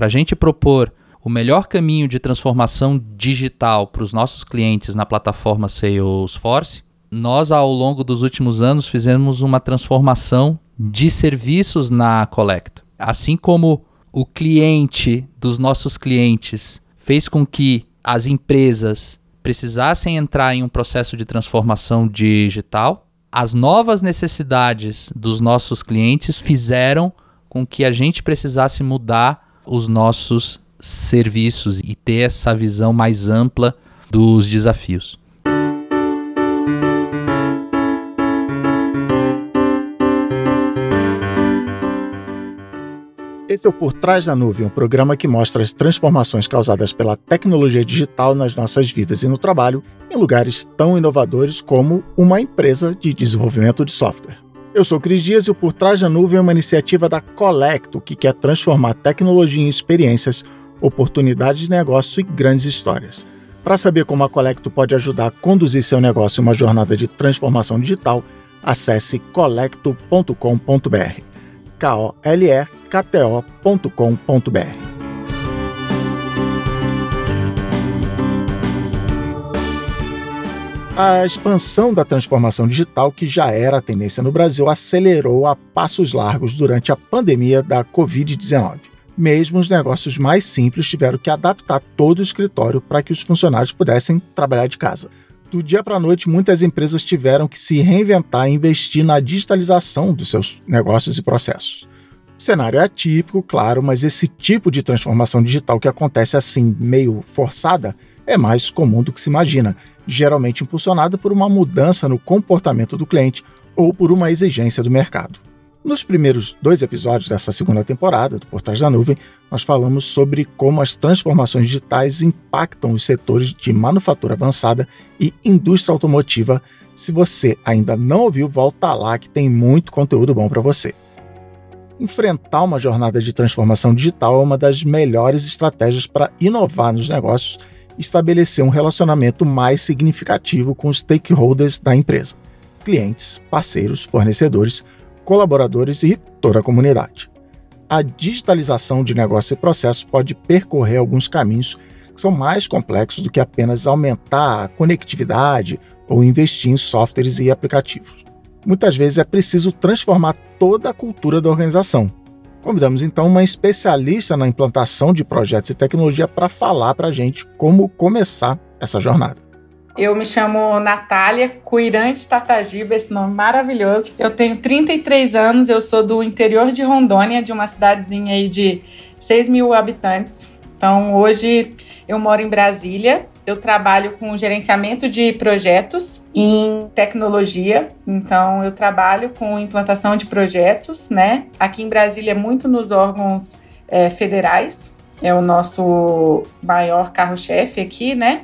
para a gente propor o melhor caminho de transformação digital para os nossos clientes na plataforma Salesforce, nós, ao longo dos últimos anos, fizemos uma transformação de serviços na Collecto. Assim como o cliente dos nossos clientes fez com que as empresas precisassem entrar em um processo de transformação digital, as novas necessidades dos nossos clientes fizeram com que a gente precisasse mudar os nossos serviços e ter essa visão mais ampla dos desafios. Esse é o Por Trás da Nuvem, um programa que mostra as transformações causadas pela tecnologia digital nas nossas vidas e no trabalho, em lugares tão inovadores como uma empresa de desenvolvimento de software. Eu sou Cris Dias e o Por Trás da Nuvem é uma iniciativa da Colecto que quer transformar tecnologia em experiências, oportunidades de negócio e grandes histórias. Para saber como a Colecto pode ajudar a conduzir seu negócio em uma jornada de transformação digital, acesse colecto.com.br. K-O-L-E-K-T-O.com.br. A expansão da transformação digital, que já era a tendência no Brasil, acelerou a passos largos durante a pandemia da Covid-19. Mesmo os negócios mais simples tiveram que adaptar todo o escritório para que os funcionários pudessem trabalhar de casa. Do dia para a noite, muitas empresas tiveram que se reinventar e investir na digitalização dos seus negócios e processos. O cenário é atípico, claro, mas esse tipo de transformação digital que acontece assim, meio forçada, é mais comum do que se imagina, geralmente impulsionada por uma mudança no comportamento do cliente ou por uma exigência do mercado. Nos primeiros dois episódios dessa segunda temporada do Por Trás da Nuvem, nós falamos sobre como as transformações digitais impactam os setores de manufatura avançada e indústria automotiva. Se você ainda não ouviu, volta lá que tem muito conteúdo bom para você. Enfrentar uma jornada de transformação digital é uma das melhores estratégias para inovar nos negócios estabelecer um relacionamento mais significativo com os stakeholders da empresa: clientes, parceiros, fornecedores, colaboradores e toda a comunidade. A digitalização de negócios e processos pode percorrer alguns caminhos que são mais complexos do que apenas aumentar a conectividade ou investir em softwares e aplicativos. Muitas vezes é preciso transformar toda a cultura da organização. Convidamos então uma especialista na implantação de projetos e tecnologia para falar para a gente como começar essa jornada. Eu me chamo Natália Cuirante Tatagiba, esse nome maravilhoso. Eu tenho 33 anos, eu sou do interior de Rondônia, de uma cidadezinha aí de 6 mil habitantes. Então, hoje eu moro em Brasília. Eu trabalho com gerenciamento de projetos em tecnologia. Então, eu trabalho com implantação de projetos, né? Aqui em Brasília, muito nos órgãos é, federais. É o nosso maior carro-chefe aqui, né?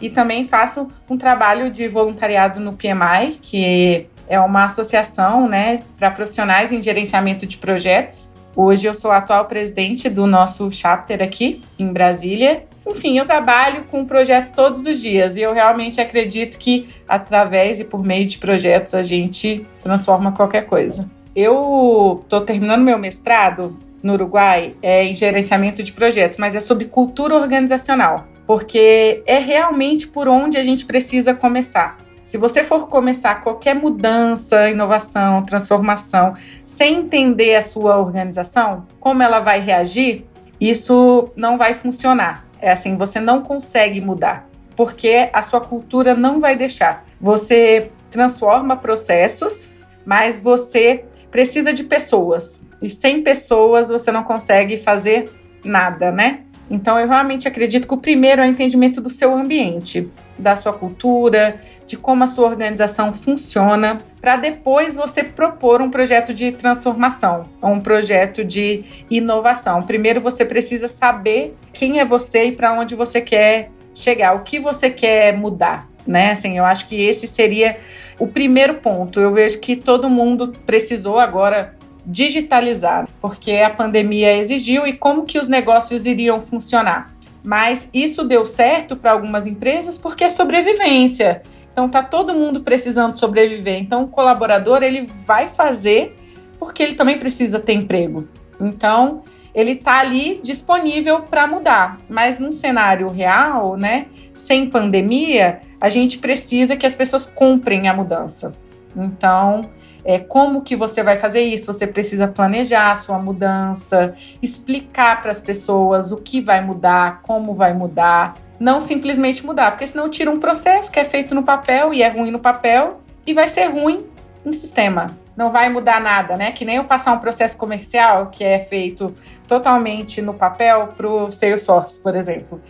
e também faço um trabalho de voluntariado no PMI, que é uma associação né, para profissionais em gerenciamento de projetos. Hoje eu sou a atual presidente do nosso chapter aqui em Brasília. Enfim, eu trabalho com projetos todos os dias e eu realmente acredito que através e por meio de projetos a gente transforma qualquer coisa. Eu estou terminando meu mestrado no Uruguai é, em gerenciamento de projetos, mas é sobre cultura organizacional porque é realmente por onde a gente precisa começar. Se você for começar qualquer mudança, inovação, transformação, sem entender a sua organização, como ela vai reagir, isso não vai funcionar. É assim, você não consegue mudar, porque a sua cultura não vai deixar. Você transforma processos, mas você precisa de pessoas. E sem pessoas você não consegue fazer nada, né? Então, eu realmente acredito que o primeiro é o entendimento do seu ambiente, da sua cultura, de como a sua organização funciona, para depois você propor um projeto de transformação, um projeto de inovação. Primeiro você precisa saber quem é você e para onde você quer chegar, o que você quer mudar. Né? Assim, eu acho que esse seria o primeiro ponto. Eu vejo que todo mundo precisou agora digitalizar, porque a pandemia exigiu e como que os negócios iriam funcionar. Mas isso deu certo para algumas empresas porque é sobrevivência. Então tá todo mundo precisando sobreviver. Então o colaborador ele vai fazer porque ele também precisa ter emprego. Então ele está ali disponível para mudar. Mas num cenário real, né, sem pandemia, a gente precisa que as pessoas comprem a mudança. Então, é, como que você vai fazer isso? Você precisa planejar a sua mudança, explicar para as pessoas o que vai mudar, como vai mudar, não simplesmente mudar, porque senão tira um processo que é feito no papel e é ruim no papel e vai ser ruim em sistema não vai mudar nada, né? Que nem eu passar um processo comercial que é feito totalmente no papel para o Salesforce, por exemplo.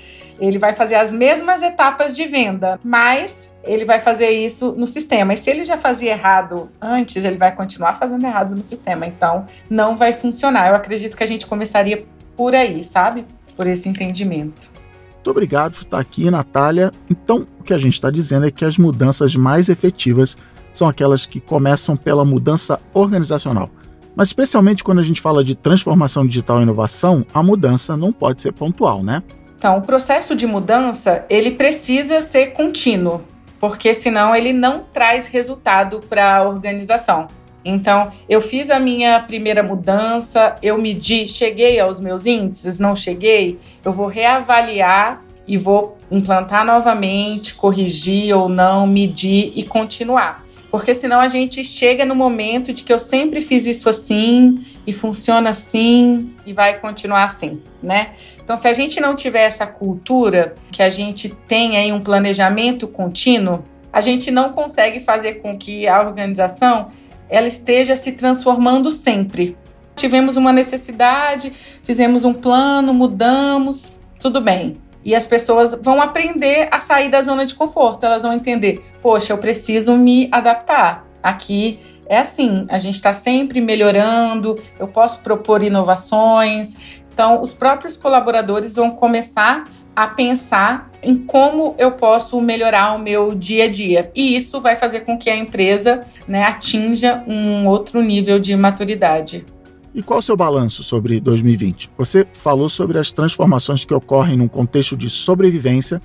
Ele vai fazer as mesmas etapas de venda, mas ele vai fazer isso no sistema. E se ele já fazia errado antes, ele vai continuar fazendo errado no sistema. Então, não vai funcionar. Eu acredito que a gente começaria por aí, sabe? Por esse entendimento. Muito obrigado por estar aqui, Natália. Então, o que a gente está dizendo é que as mudanças mais efetivas são aquelas que começam pela mudança organizacional. Mas especialmente quando a gente fala de transformação digital e inovação, a mudança não pode ser pontual, né? Então, o processo de mudança, ele precisa ser contínuo, porque senão ele não traz resultado para a organização. Então, eu fiz a minha primeira mudança, eu medi, cheguei aos meus índices, não cheguei, eu vou reavaliar e vou implantar novamente, corrigir ou não, medir e continuar. Porque senão a gente chega no momento de que eu sempre fiz isso assim e funciona assim e vai continuar assim, né? Então, se a gente não tiver essa cultura, que a gente tem aí um planejamento contínuo, a gente não consegue fazer com que a organização ela esteja se transformando sempre. Tivemos uma necessidade, fizemos um plano, mudamos, tudo bem. E as pessoas vão aprender a sair da zona de conforto. Elas vão entender: poxa, eu preciso me adaptar. Aqui é assim, a gente está sempre melhorando, eu posso propor inovações. Então, os próprios colaboradores vão começar a pensar em como eu posso melhorar o meu dia a dia. E isso vai fazer com que a empresa né, atinja um outro nível de maturidade. E qual o seu balanço sobre 2020? Você falou sobre as transformações que ocorrem num contexto de sobrevivência,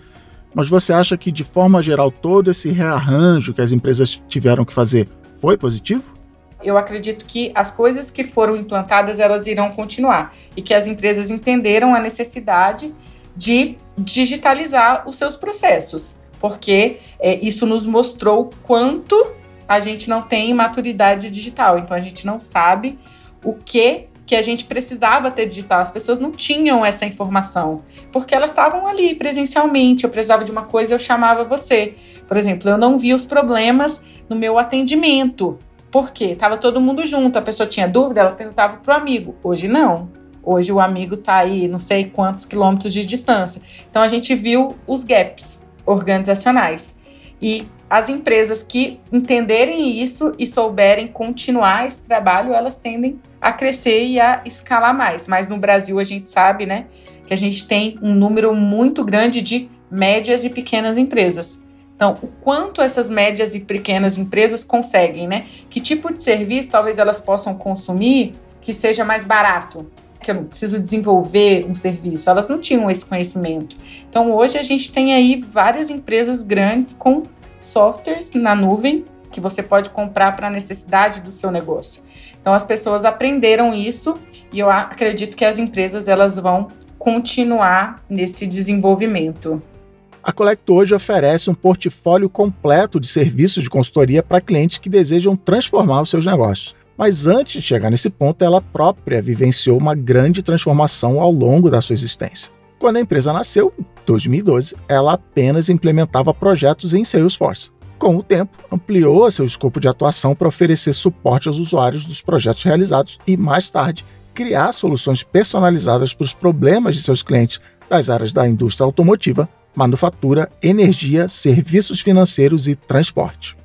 mas você acha que, de forma geral, todo esse rearranjo que as empresas tiveram que fazer foi positivo? Eu acredito que as coisas que foram implantadas elas irão continuar e que as empresas entenderam a necessidade de digitalizar os seus processos, porque é, isso nos mostrou quanto a gente não tem maturidade digital, então a gente não sabe o que que a gente precisava ter digital. As pessoas não tinham essa informação, porque elas estavam ali presencialmente. Eu precisava de uma coisa, eu chamava você. Por exemplo, eu não via os problemas no meu atendimento. Por quê? Tava todo mundo junto, a pessoa tinha dúvida, ela perguntava pro amigo. Hoje não. Hoje o amigo está aí, não sei quantos quilômetros de distância. Então a gente viu os gaps organizacionais. E as empresas que entenderem isso e souberem continuar esse trabalho, elas tendem a crescer e a escalar mais. Mas no Brasil a gente sabe, né, que a gente tem um número muito grande de médias e pequenas empresas. Então, o quanto essas médias e pequenas empresas conseguem, né? Que tipo de serviço talvez elas possam consumir que seja mais barato? Que eu preciso desenvolver um serviço. Elas não tinham esse conhecimento. Então, hoje a gente tem aí várias empresas grandes com softwares na nuvem que você pode comprar para a necessidade do seu negócio. Então as pessoas aprenderam isso e eu acredito que as empresas elas vão continuar nesse desenvolvimento. A Collect hoje oferece um portfólio completo de serviços de consultoria para clientes que desejam transformar os seus negócios. Mas antes de chegar nesse ponto, ela própria vivenciou uma grande transformação ao longo da sua existência. Quando a empresa nasceu, em 2012, ela apenas implementava projetos em Salesforce. Com o tempo, ampliou seu escopo de atuação para oferecer suporte aos usuários dos projetos realizados e, mais tarde, criar soluções personalizadas para os problemas de seus clientes das áreas da indústria automotiva, manufatura, energia, serviços financeiros e transporte.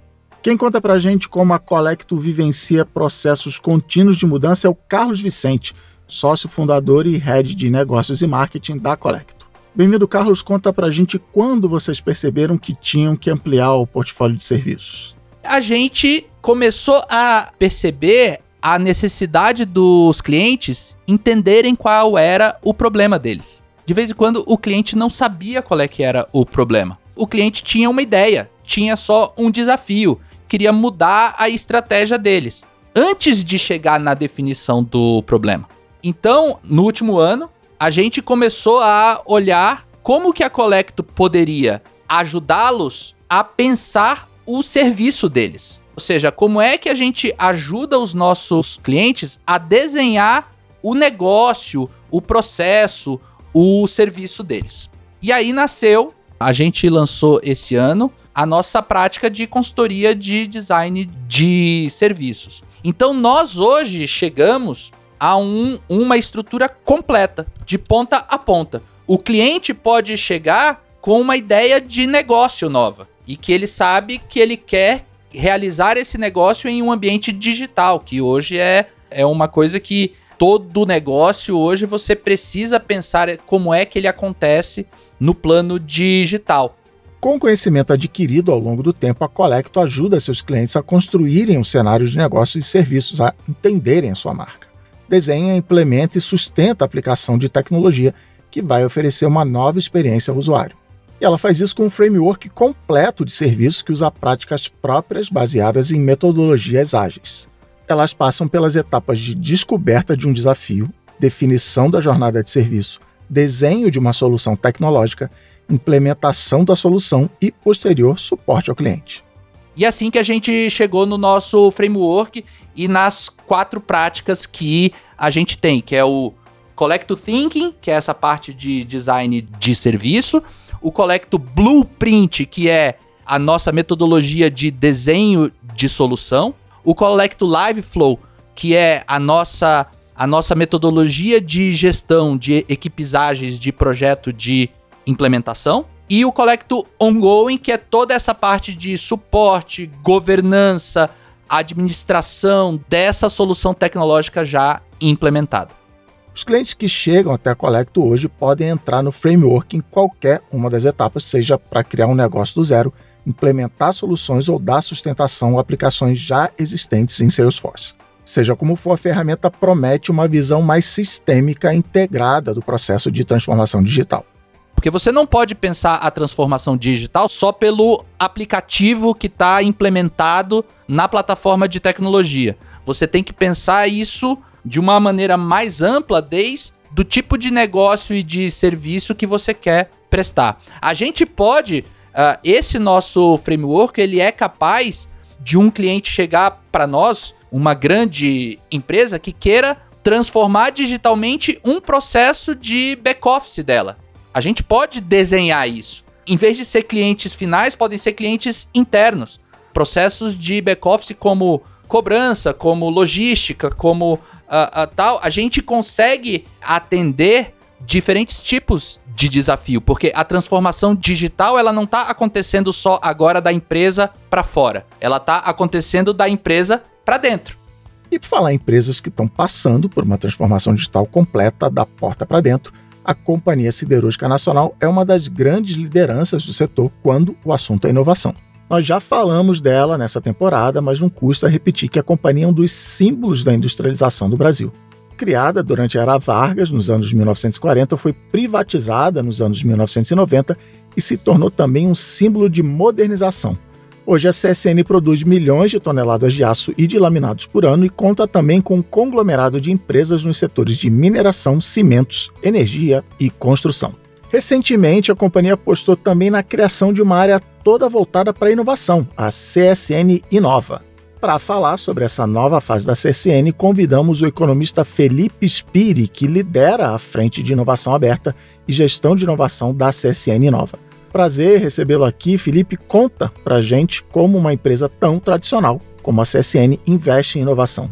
Quem conta para a gente como a Colecto vivencia processos contínuos de mudança é o Carlos Vicente, sócio fundador e head de negócios e marketing da Colecto. Bem-vindo, Carlos. Conta pra gente quando vocês perceberam que tinham que ampliar o portfólio de serviços. A gente começou a perceber a necessidade dos clientes entenderem qual era o problema deles. De vez em quando o cliente não sabia qual é que era o problema. O cliente tinha uma ideia, tinha só um desafio, queria mudar a estratégia deles antes de chegar na definição do problema. Então, no último ano, a gente começou a olhar como que a Colecto poderia ajudá-los a pensar o serviço deles. Ou seja, como é que a gente ajuda os nossos clientes a desenhar o negócio, o processo, o serviço deles. E aí nasceu, a gente lançou esse ano a nossa prática de consultoria de design de serviços. Então nós hoje chegamos a um, uma estrutura completa, de ponta a ponta. O cliente pode chegar com uma ideia de negócio nova e que ele sabe que ele quer realizar esse negócio em um ambiente digital, que hoje é, é uma coisa que todo negócio hoje você precisa pensar como é que ele acontece no plano digital. Com o conhecimento adquirido ao longo do tempo, a Colecto ajuda seus clientes a construírem um cenário de negócios e serviços, a entenderem a sua marca. Desenha, implementa e sustenta a aplicação de tecnologia que vai oferecer uma nova experiência ao usuário. E ela faz isso com um framework completo de serviços que usa práticas próprias baseadas em metodologias ágeis. Elas passam pelas etapas de descoberta de um desafio, definição da jornada de serviço, desenho de uma solução tecnológica implementação da solução e posterior suporte ao cliente. E assim que a gente chegou no nosso framework e nas quatro práticas que a gente tem, que é o Collect Thinking, que é essa parte de design de serviço, o Collect Blueprint, que é a nossa metodologia de desenho de solução, o Collect Live Flow, que é a nossa a nossa metodologia de gestão de equipes ágeis de projeto de implementação. E o Collecto Ongoing, que é toda essa parte de suporte, governança, administração dessa solução tecnológica já implementada. Os clientes que chegam até a Collecto hoje podem entrar no framework em qualquer uma das etapas, seja para criar um negócio do zero, implementar soluções ou dar sustentação a aplicações já existentes em Salesforce. Seja como for, a ferramenta promete uma visão mais sistêmica integrada do processo de transformação digital. Porque você não pode pensar a transformação digital só pelo aplicativo que está implementado na plataforma de tecnologia. Você tem que pensar isso de uma maneira mais ampla, desde do tipo de negócio e de serviço que você quer prestar. A gente pode, uh, esse nosso framework, ele é capaz de um cliente chegar para nós, uma grande empresa que queira transformar digitalmente um processo de back-office dela. A gente pode desenhar isso. Em vez de ser clientes finais, podem ser clientes internos. Processos de back-office como cobrança, como logística, como uh, uh, tal, a gente consegue atender diferentes tipos de desafio, porque a transformação digital ela não está acontecendo só agora da empresa para fora, ela está acontecendo da empresa para dentro. E por falar em empresas que estão passando por uma transformação digital completa da porta para dentro, a Companhia Siderúrgica Nacional é uma das grandes lideranças do setor quando o assunto é inovação. Nós já falamos dela nessa temporada, mas não custa repetir que a companhia é um dos símbolos da industrialização do Brasil. Criada durante a era Vargas, nos anos 1940, foi privatizada nos anos 1990 e se tornou também um símbolo de modernização, Hoje a CSN produz milhões de toneladas de aço e de laminados por ano e conta também com um conglomerado de empresas nos setores de mineração, cimentos, energia e construção. Recentemente, a companhia apostou também na criação de uma área toda voltada para a inovação, a CSN Inova. Para falar sobre essa nova fase da CSN, convidamos o economista Felipe Spiri, que lidera a frente de inovação aberta e gestão de inovação da CSN Inova. Prazer recebê-lo aqui. Felipe, conta pra gente como uma empresa tão tradicional como a CSN investe em inovação.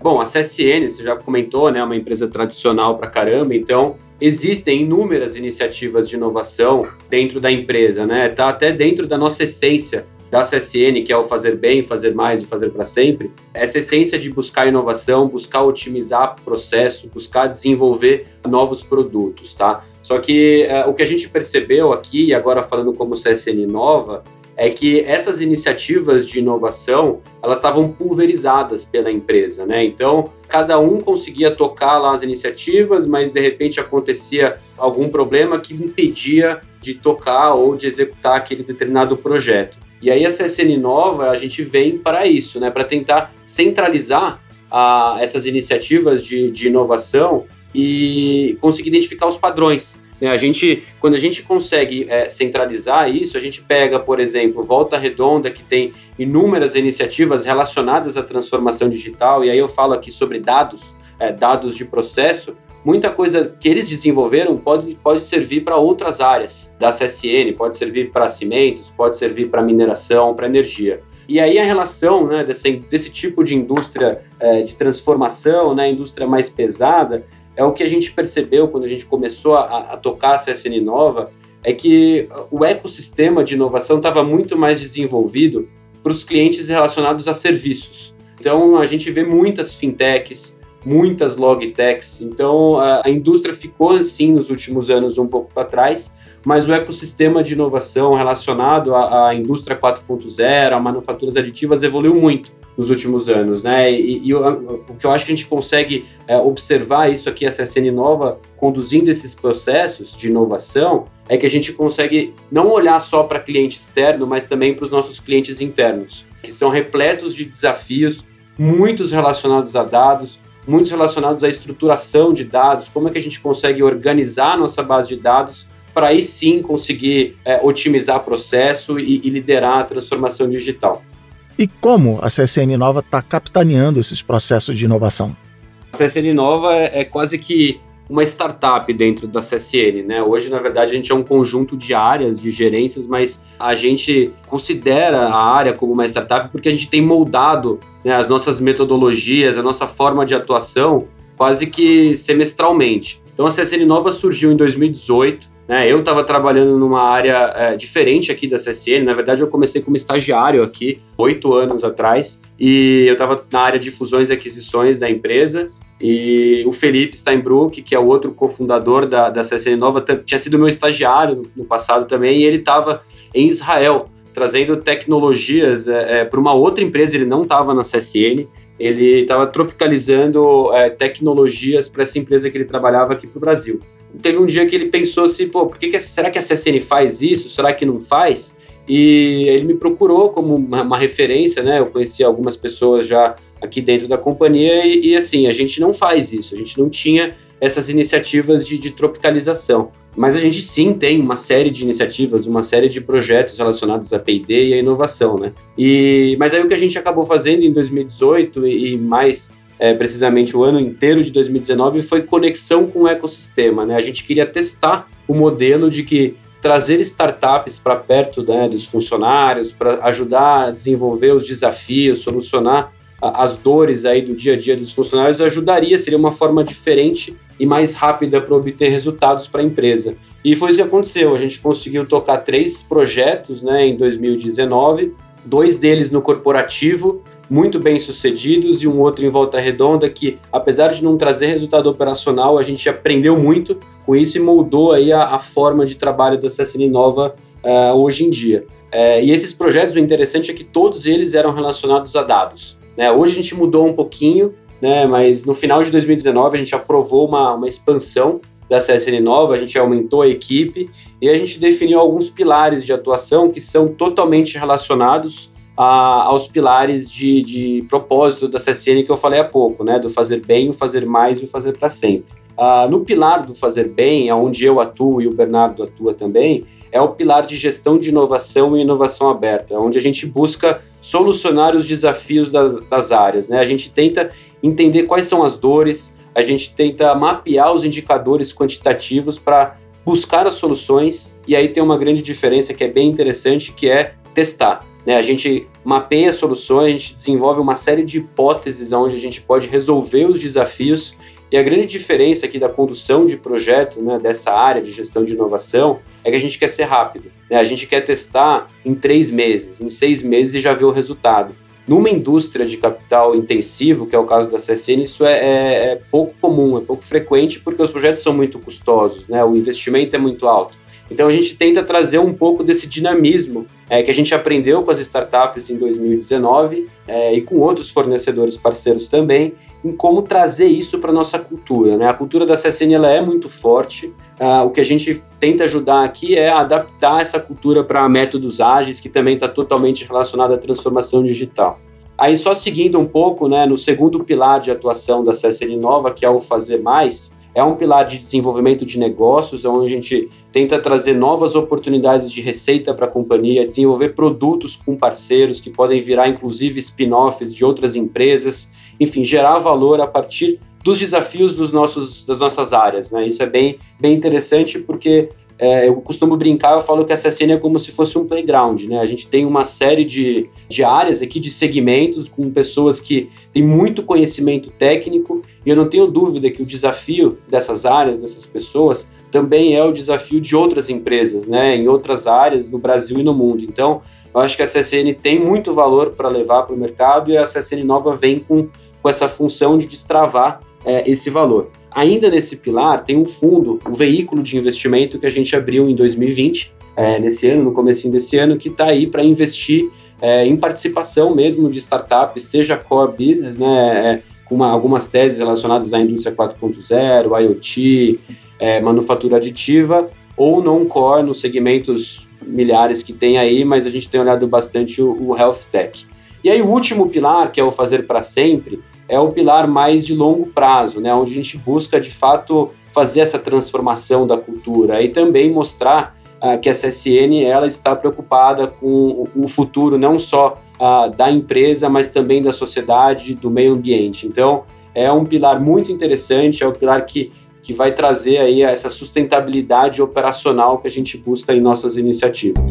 Bom, a CSN, você já comentou, né, é uma empresa tradicional pra caramba, então existem inúmeras iniciativas de inovação dentro da empresa, né? Tá até dentro da nossa essência da CSN, que é o fazer bem, fazer mais e fazer para sempre. Essa essência de buscar inovação, buscar otimizar processo, buscar desenvolver novos produtos, tá? Só que uh, o que a gente percebeu aqui, e agora falando como CSN Nova, é que essas iniciativas de inovação elas estavam pulverizadas pela empresa, né? Então cada um conseguia tocar lá as iniciativas, mas de repente acontecia algum problema que impedia de tocar ou de executar aquele determinado projeto. E aí a CSN Nova a gente vem para isso, né? Para tentar centralizar a essas iniciativas de, de inovação e conseguir identificar os padrões. Né? A gente, quando a gente consegue é, centralizar isso, a gente pega, por exemplo, Volta Redonda, que tem inúmeras iniciativas relacionadas à transformação digital, e aí eu falo aqui sobre dados, é, dados de processo, muita coisa que eles desenvolveram pode, pode servir para outras áreas da CSN, pode servir para cimentos, pode servir para mineração, para energia. E aí a relação né, desse, desse tipo de indústria é, de transformação, né, indústria mais pesada, é o que a gente percebeu quando a gente começou a, a tocar a CSN Nova, é que o ecossistema de inovação estava muito mais desenvolvido para os clientes relacionados a serviços. Então a gente vê muitas fintechs, muitas logtechs. Então a, a indústria ficou assim nos últimos anos um pouco para trás, mas o ecossistema de inovação relacionado à, à indústria 4.0, a manufaturas aditivas evoluiu muito nos últimos anos, né? E, e o, o, que eu acho que a gente consegue é, observar isso aqui, a CSN Nova, conduzindo esses processos de inovação, é que a gente consegue não olhar só para cliente externo, mas também para os nossos clientes internos, que são repletos de desafios, muitos relacionados a dados, muitos relacionados à estruturação de dados, como é que a gente consegue organizar a nossa base de dados para aí sim conseguir é, otimizar processo e, e liderar a transformação digital. E como a CSN Nova está capitaneando esses processos de inovação? A CSN Nova é, é quase que uma startup dentro da CSN, né? Hoje, na verdade, a gente é um conjunto de áreas, de gerências, mas a gente considera a área como uma startup porque a gente tem moldado né, as nossas metodologias, a nossa forma de atuação quase que semestralmente. Então, a CSN Nova surgiu em 2018, né? Eu estava trabalhando numa área é, diferente aqui da CSN. Na verdade, eu comecei como estagiário aqui oito anos atrás e eu estava na área de fusões e aquisições da empresa. E o Felipe Steinbrück, que é o outro cofundador da, da CSN Nova, tinha sido meu estagiário no, passado também, e ele estava em Israel trazendo tecnologias é, é, para uma outra empresa. Ele não estava na CSN, ele estava tropicalizando é, tecnologias para essa empresa que ele trabalhava aqui para o Brasil teve um dia que ele pensou assim, pô, por que, que será que a CSN faz isso? Será que não faz? E ele me procurou como uma, uma referência, né? Eu conheci algumas pessoas já aqui dentro da companhia e, e, assim, a gente não faz isso, a gente não tinha essas iniciativas de, de, tropicalização. Mas a gente sim tem uma série de iniciativas, uma série de projetos relacionados à P&D e à inovação, né? E, mas aí o que a gente acabou fazendo em 2018 e, e mais é, precisamente o ano inteiro de 2019, foi conexão com o ecossistema. Né? A gente queria testar o modelo de que trazer startups para perto né, dos funcionários, para ajudar a desenvolver os desafios, solucionar a, as dores aí do dia a dia dos funcionários, ajudaria, seria uma forma diferente e mais rápida para obter resultados para a empresa. E foi isso que aconteceu. A gente conseguiu tocar três projetos né, em 2019, dois deles no corporativo muito bem sucedidos e um outro em Volta Redonda que, apesar de não trazer resultado operacional, a gente aprendeu muito com isso e moldou aí a, a forma de trabalho da CSN Nova uh, hoje em dia. Uh, e esses projetos, o interessante é que todos eles eram relacionados a dados. Né? Hoje a gente mudou um pouquinho, né? mas no final de 2019 a gente aprovou uma, uma expansão da CSN Nova, a gente aumentou a equipe e a gente definiu alguns pilares de atuação que são totalmente relacionados a, aos pilares de, de propósito da CSN que eu falei há pouco, né? Do fazer bem, o fazer mais e o fazer para sempre. Uh, no pilar do fazer bem, onde eu atuo e o Bernardo atua também, é o pilar de gestão de inovação e inovação aberta, onde a gente busca solucionar os desafios das, das áreas. Né? A gente tenta entender quais são as dores, a gente tenta mapear os indicadores quantitativos para buscar as soluções, e aí tem uma grande diferença que é bem interessante, que é testar. Né? A gente mapeia soluções, a gente desenvolve uma série de hipóteses onde a gente pode resolver os desafios. E a grande diferença aqui da condução de projeto, né, dessa área de gestão de inovação, é que a gente quer ser rápido. Né? A gente quer testar em três meses, em seis meses e já ver o resultado. Numa indústria de capital intensivo, que é o caso da CSN, isso é, é, é pouco comum, é pouco frequente, porque os projetos são muito custosos, né? o investimento é muito alto. Então a gente tenta trazer um pouco desse dinamismo é, que a gente aprendeu com as startups em 2019 é, e com outros fornecedores parceiros também, em como trazer isso para nossa cultura. Né? A cultura da CSN ela é muito forte. Uh, o que a gente tenta ajudar aqui é adaptar essa cultura para métodos ágeis, que também está totalmente relacionado à transformação digital. Aí só seguindo um pouco, né, no segundo pilar de atuação da CSN Nova, que é o fazer mais, é um pilar de desenvolvimento de negócios, onde a gente tenta trazer novas oportunidades de receita para a companhia, desenvolver produtos com parceiros que podem virar inclusive spin-offs de outras empresas, enfim, gerar valor a partir dos desafios dos nossos, das nossas áreas. Né? Isso é bem, bem interessante porque é, eu costumo brincar, eu falo que a CSN é como se fosse um playground, né? A gente tem uma série de, de áreas aqui, de segmentos, com pessoas que têm muito conhecimento técnico, e eu não tenho dúvida que o desafio dessas áreas, dessas pessoas, também é o desafio de outras empresas, né? Em outras áreas, no Brasil e no mundo. Então, eu acho que a CSN tem muito valor para levar para o mercado e a CSN Nova vem com, com essa função de destravar é, esse valor. Ainda nesse pilar, tem um fundo, um veículo de investimento que a gente abriu em 2020, é, nesse ano, no começo desse ano, que está aí para investir é, em participação mesmo de startups, seja core business, né, é, com uma, algumas teses relacionadas à indústria 4.0, IoT, é, manufatura aditiva, ou non-core nos segmentos milhares que tem aí, mas a gente tem olhado bastante o, o health tech. E aí o último pilar, que é o fazer para sempre, é o pilar mais de longo prazo, né, onde a gente busca de fato fazer essa transformação da cultura e também mostrar uh, que a CSN ela está preocupada com o futuro não só uh, da empresa, mas também da sociedade, do meio ambiente. Então é um pilar muito interessante, é o um pilar que que vai trazer aí essa sustentabilidade operacional que a gente busca em nossas iniciativas.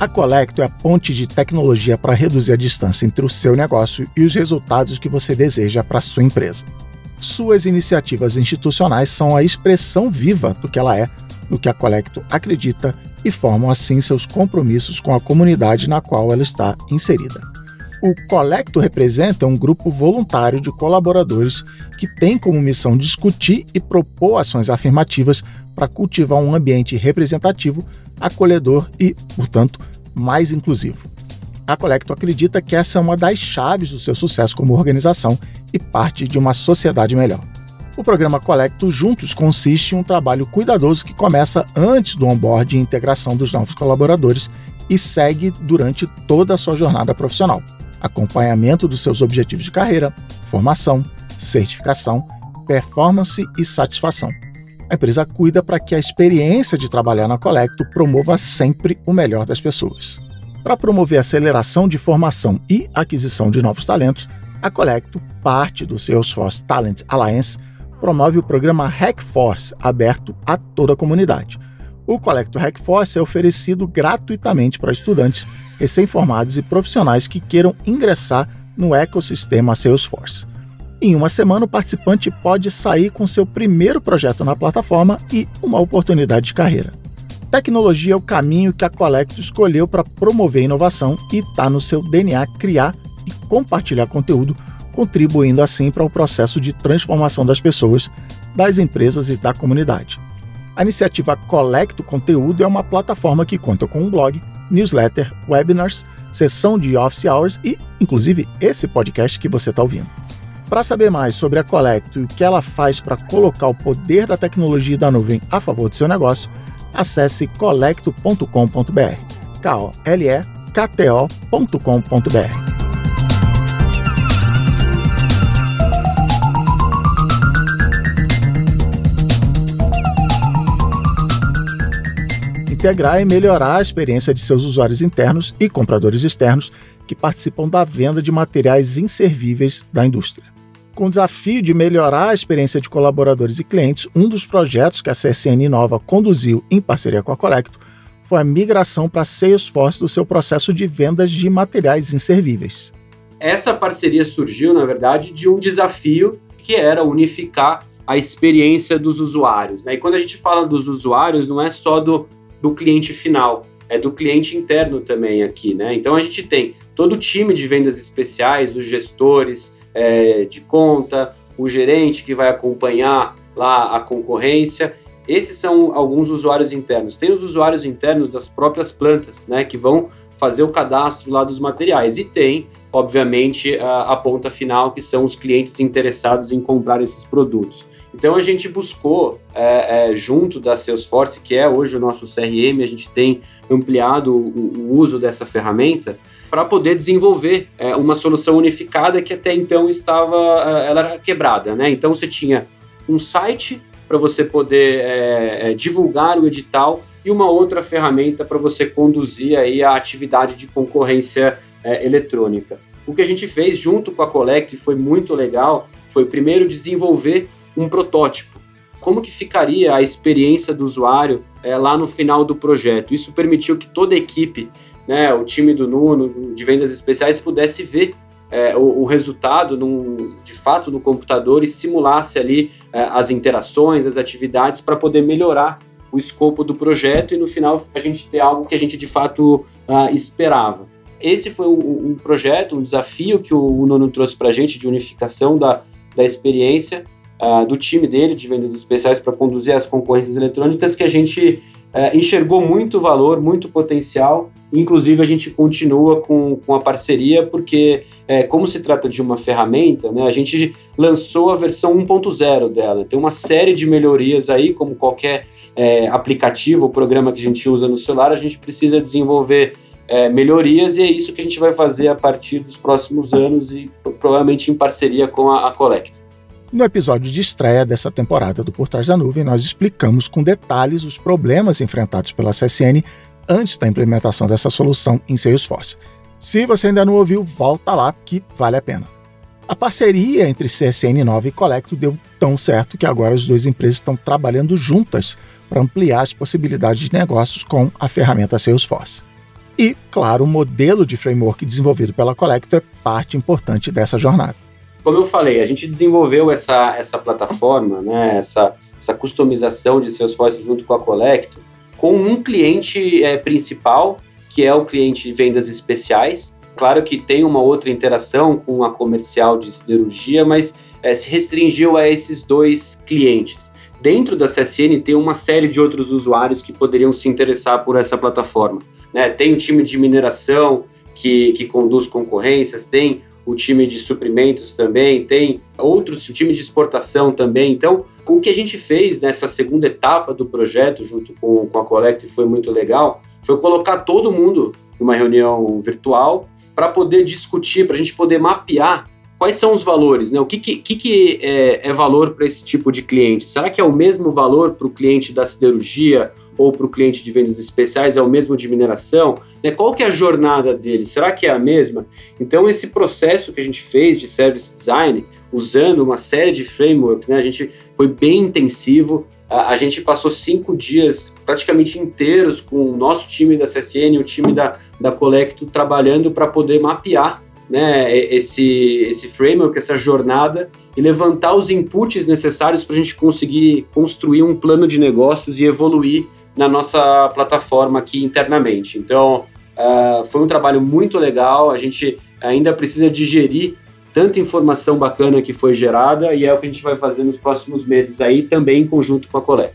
A Colecto é a ponte de tecnologia para reduzir a distância entre o seu negócio e os resultados que você deseja para sua empresa. Suas iniciativas institucionais são a expressão viva do que ela é, do que a Colecto acredita e formam assim seus compromissos com a comunidade na qual ela está inserida. O Colecto representa um grupo voluntário de colaboradores que tem como missão discutir e propor ações afirmativas para cultivar um ambiente representativo, acolhedor e, portanto, mais inclusivo. A Colecto acredita que essa é uma das chaves do seu sucesso como organização e parte de uma sociedade melhor. O programa Colecto Juntos consiste em um trabalho cuidadoso que começa antes do onboard e integração dos novos colaboradores e segue durante toda a sua jornada profissional. Acompanhamento dos seus objetivos de carreira, formação, certificação, performance e satisfação. A empresa cuida para que a experiência de trabalhar na Colecto promova sempre o melhor das pessoas. Para promover a aceleração de formação e aquisição de novos talentos, a Colecto, parte do Salesforce Talent Alliance, promove o programa Hackforce, aberto a toda a comunidade. O Colecto Hackforce é oferecido gratuitamente para estudantes recém-formados e profissionais que queiram ingressar no ecossistema Salesforce. Em uma semana, o participante pode sair com seu primeiro projeto na plataforma e uma oportunidade de carreira. Tecnologia é o caminho que a Colecto escolheu para promover inovação e está no seu DNA criar e compartilhar conteúdo, contribuindo assim para o processo de transformação das pessoas, das empresas e da comunidade. A iniciativa Colecto Conteúdo é uma plataforma que conta com um blog, newsletter, webinars, sessão de office hours e, inclusive, esse podcast que você está ouvindo. Para saber mais sobre a Colecto e o que ela faz para colocar o poder da tecnologia da nuvem a favor do seu negócio, acesse colecto.com.br. K-O-L-E-K-T-O.com.br. integrar e melhorar a experiência de seus usuários internos e compradores externos que participam da venda de materiais inservíveis da indústria com o desafio de melhorar a experiência de colaboradores e clientes, um dos projetos que a CSN Nova conduziu em parceria com a Colecto foi a migração para Salesforce do seu processo de vendas de materiais inservíveis. Essa parceria surgiu, na verdade, de um desafio que era unificar a experiência dos usuários. Né? E quando a gente fala dos usuários, não é só do, do cliente final, é do cliente interno também aqui. Né? Então a gente tem todo o time de vendas especiais, os gestores, é, de conta, o gerente que vai acompanhar lá a concorrência. Esses são alguns usuários internos. Tem os usuários internos das próprias plantas, né, que vão fazer o cadastro lá dos materiais. E tem, obviamente, a, a ponta final, que são os clientes interessados em comprar esses produtos. Então a gente buscou, é, é, junto da Salesforce, que é hoje o nosso CRM, a gente tem ampliado o, o uso dessa ferramenta para poder desenvolver é, uma solução unificada que até então estava, é, ela era quebrada, né? Então você tinha um site para você poder é, é, divulgar o edital e uma outra ferramenta para você conduzir aí a atividade de concorrência é, eletrônica. O que a gente fez junto com a Collect foi muito legal, foi primeiro desenvolver um protótipo. Como que ficaria a experiência do usuário é, lá no final do projeto? Isso permitiu que toda a equipe, né, o time do Nuno, de vendas especiais, pudesse ver é, o, o, resultado num, de fato no computador e simulasse ali é, as interações, as atividades para poder melhorar o escopo do projeto e no final a gente ter algo que a gente de fato uh, esperava. Esse foi um, um, projeto, um desafio que o, o Nono trouxe para a gente de unificação da, da experiência uh, do time dele de vendas especiais para conduzir as concorrências eletrônicas que a gente uh, enxergou muito valor, muito potencial. Inclusive, a gente continua com, com a parceria, porque, é, como se trata de uma ferramenta, né, a gente lançou a versão 1.0 dela. Tem uma série de melhorias aí, como qualquer é, aplicativo ou programa que a gente usa no celular, a gente precisa desenvolver é, melhorias e é isso que a gente vai fazer a partir dos próximos anos e provavelmente em parceria com a, a Collect. No episódio de estreia dessa temporada do Por Trás da Nuvem, nós explicamos com detalhes os problemas enfrentados pela CSN antes da implementação dessa solução em Salesforce. Se você ainda não ouviu, volta lá que vale a pena. A parceria entre CSN Nova e Colecto deu tão certo que agora as duas empresas estão trabalhando juntas para ampliar as possibilidades de negócios com a ferramenta Salesforce. E, claro, o modelo de framework desenvolvido pela Colecto é parte importante dessa jornada como eu falei, a gente desenvolveu essa, essa plataforma, né, essa, essa customização de Salesforce junto com a Colecto, com um cliente é, principal, que é o cliente de vendas especiais. Claro que tem uma outra interação com a comercial de siderurgia, mas é, se restringiu a esses dois clientes. Dentro da CSN tem uma série de outros usuários que poderiam se interessar por essa plataforma. Né? Tem o time de mineração que, que conduz concorrências, tem o time de suprimentos também, tem outros, o time de exportação também. Então, o que a gente fez nessa segunda etapa do projeto, junto com, com a Collect, foi muito legal, foi colocar todo mundo numa reunião virtual para poder discutir, para a gente poder mapear quais são os valores, né? O que, que, que é, é valor para esse tipo de cliente? Será que é o mesmo valor para o cliente da siderurgia ou para o cliente de vendas especiais? É o mesmo de mineração? Né? Qual que é a jornada dele? Será que é a mesma? Então, esse processo que a gente fez de service design, usando uma série de frameworks, né? A gente foi bem intensivo. A, a gente passou cinco dias praticamente inteiros com o nosso time da CSN, o time da, da Colecto, trabalhando para poder mapear né, esse, esse framework, essa jornada e levantar os inputs necessários para a gente conseguir construir um plano de negócios e evoluir na nossa plataforma aqui internamente. Então, uh, foi um trabalho muito legal. A gente ainda precisa digerir tanta informação bacana que foi gerada e é o que a gente vai fazer nos próximos meses aí, também em conjunto com a Coleta.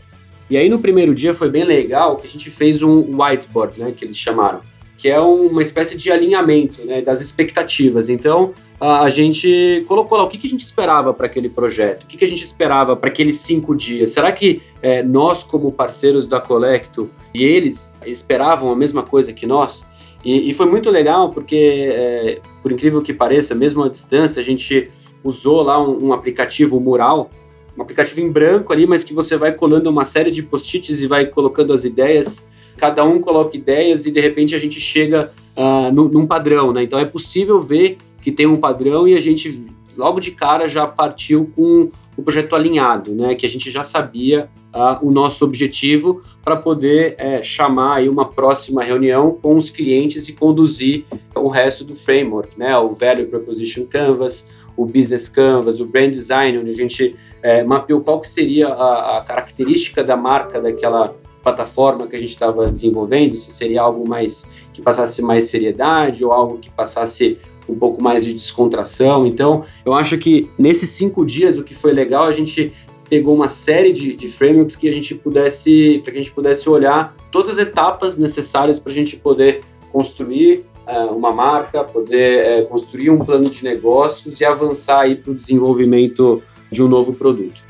E aí, no primeiro dia, foi bem legal que a gente fez um whiteboard, né, que eles chamaram que é uma espécie de alinhamento né, das expectativas. Então, a, a, gente colocou lá o que, que a gente esperava para aquele projeto, o que, que a gente esperava para aqueles cinco dias. Será que é, nós, como parceiros da Colecto, e eles esperavam a mesma coisa que nós? E, e foi muito legal porque, é, por incrível que pareça, mesmo à distância, a gente usou lá um, um aplicativo Mural, um aplicativo em branco ali, mas que você vai colando uma série de post-its e vai colocando as ideias cada um coloca ideias e de repente a gente chega uh, num padrão, né? Então é possível ver que tem um padrão e a gente logo de cara já partiu com o projeto alinhado, né? Que a gente já sabia uh, o nosso objetivo para poder é, chamar aí uma próxima reunião com os clientes e conduzir o resto do framework, né? O Value Proposition Canvas, o Business Canvas, o Brand Design, onde a gente é, mapeou qual que seria a, a característica da marca daquela plataforma que a gente estava desenvolvendo, se seria algo mais que passasse mais seriedade ou algo que passasse um pouco mais de descontração. Então, eu acho que nesses cinco dias o que foi legal a gente pegou uma série de, de frameworks que a gente pudesse para que a gente pudesse olhar todas as etapas necessárias para a gente poder construir uh, uma marca, poder uh, construir um plano de negócios e avançar aí para o desenvolvimento de um novo produto.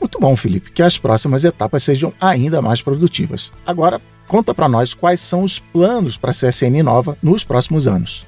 Muito bom, Felipe, que as próximas etapas sejam ainda mais produtivas. Agora, conta para nós quais são os planos para a CSN Nova nos próximos anos.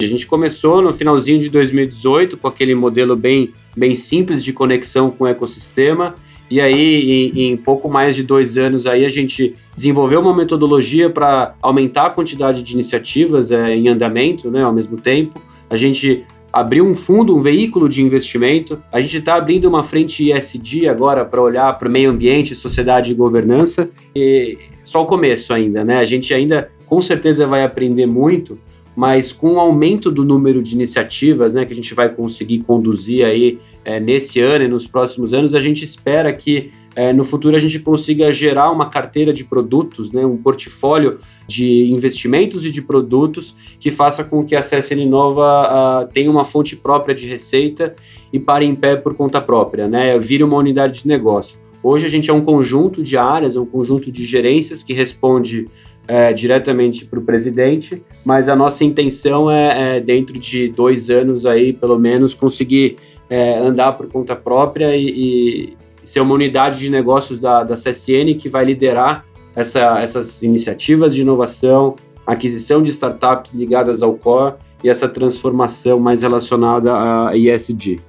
A gente começou no finalzinho de 2018 com aquele modelo bem, bem simples de conexão com o ecossistema. E aí, em, em pouco mais de dois anos, aí a gente desenvolveu uma metodologia para aumentar a quantidade de iniciativas é, em andamento, né, ao mesmo tempo. A gente abriu um fundo, um veículo de investimento. A gente está abrindo uma frente ESG agora para olhar para o meio ambiente, sociedade e governança. E só o começo ainda, né? A gente ainda com certeza vai aprender muito, mas com o aumento do número de iniciativas, né, que a gente vai conseguir conduzir aí é, nesse ano e nos próximos anos, a gente espera que é, no futuro a gente consiga gerar uma carteira de produtos, né, um portfólio de investimentos e de produtos que faça com que a CSN Nova uh, tenha uma fonte própria de receita e pare em pé por conta própria, né, vire uma unidade de negócio. Hoje a gente é um conjunto de áreas, é um conjunto de gerências que responde é, diretamente para o presidente, mas a nossa intenção é, é, dentro de dois anos aí, pelo menos, conseguir é, andar por conta própria e, e, ser uma unidade de negócios da, da CSN que vai liderar essa, essas iniciativas de inovação, aquisição de startups ligadas ao core e essa transformação mais relacionada a ESG.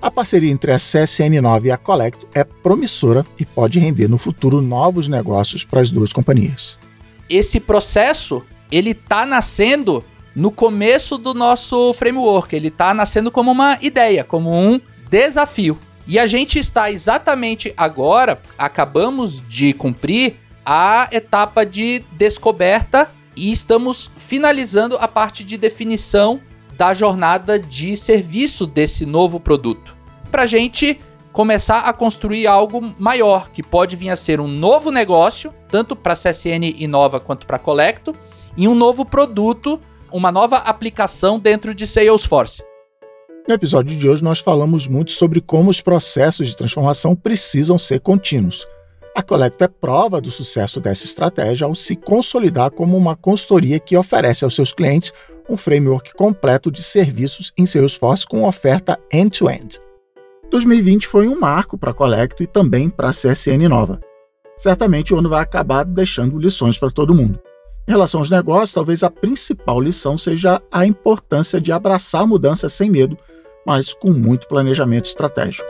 A parceria entre a CSN9 e a Colecto é promissora e pode render no futuro novos negócios para as duas companhias. Esse processo, ele tá nascendo no começo do nosso framework. Ele está nascendo como uma ideia, como um desafio. E a gente está exatamente agora, acabamos de cumprir a etapa de descoberta e estamos finalizando a parte de definição da jornada de serviço desse novo produto. Para a gente começar a construir algo maior, que pode vir a ser um novo negócio, tanto para a CSN Inova quanto para Colecto, e um novo produto uma nova aplicação dentro de Salesforce. No episódio de hoje, nós falamos muito sobre como os processos de transformação precisam ser contínuos. A Collecto é prova do sucesso dessa estratégia ao se consolidar como uma consultoria que oferece aos seus clientes um framework completo de serviços em Salesforce com oferta end-to-end. 2020 foi um marco para a Collecto e também para a CSN Nova. Certamente o ano vai acabar deixando lições para todo mundo. Em relação aos negócios, talvez a principal lição seja a importância de abraçar a mudança sem medo, mas com muito planejamento estratégico.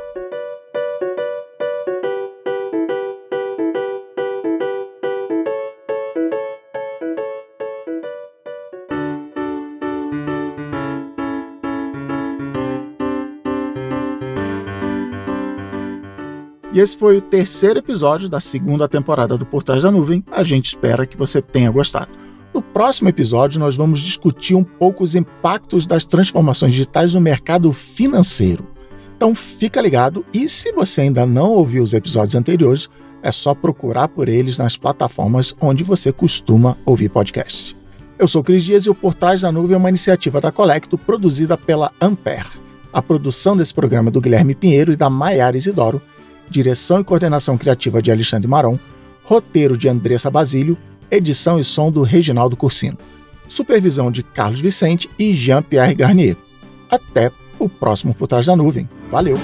E esse foi o terceiro episódio da segunda temporada do Por Trás da Nuvem. A gente espera que você tenha gostado. No próximo episódio, nós vamos discutir um pouco os impactos das transformações digitais no mercado financeiro. Então fica ligado e se você ainda não ouviu os episódios anteriores, é só procurar por eles nas plataformas onde você costuma ouvir podcasts. Eu sou Cris Dias e o Por Trás da Nuvem é uma iniciativa da Colecto produzida pela Ampere. A produção desse programa é do Guilherme Pinheiro e da Maiara Isidoro direção e coordenação criativa de Alexandre Maron, roteiro de Andressa Basílio, edição e som do Reginaldo Cursino, supervisão de Carlos Vicente e Jean-Pierre Garnier. Até o próximo Por Trás da Nuvem. Valeu!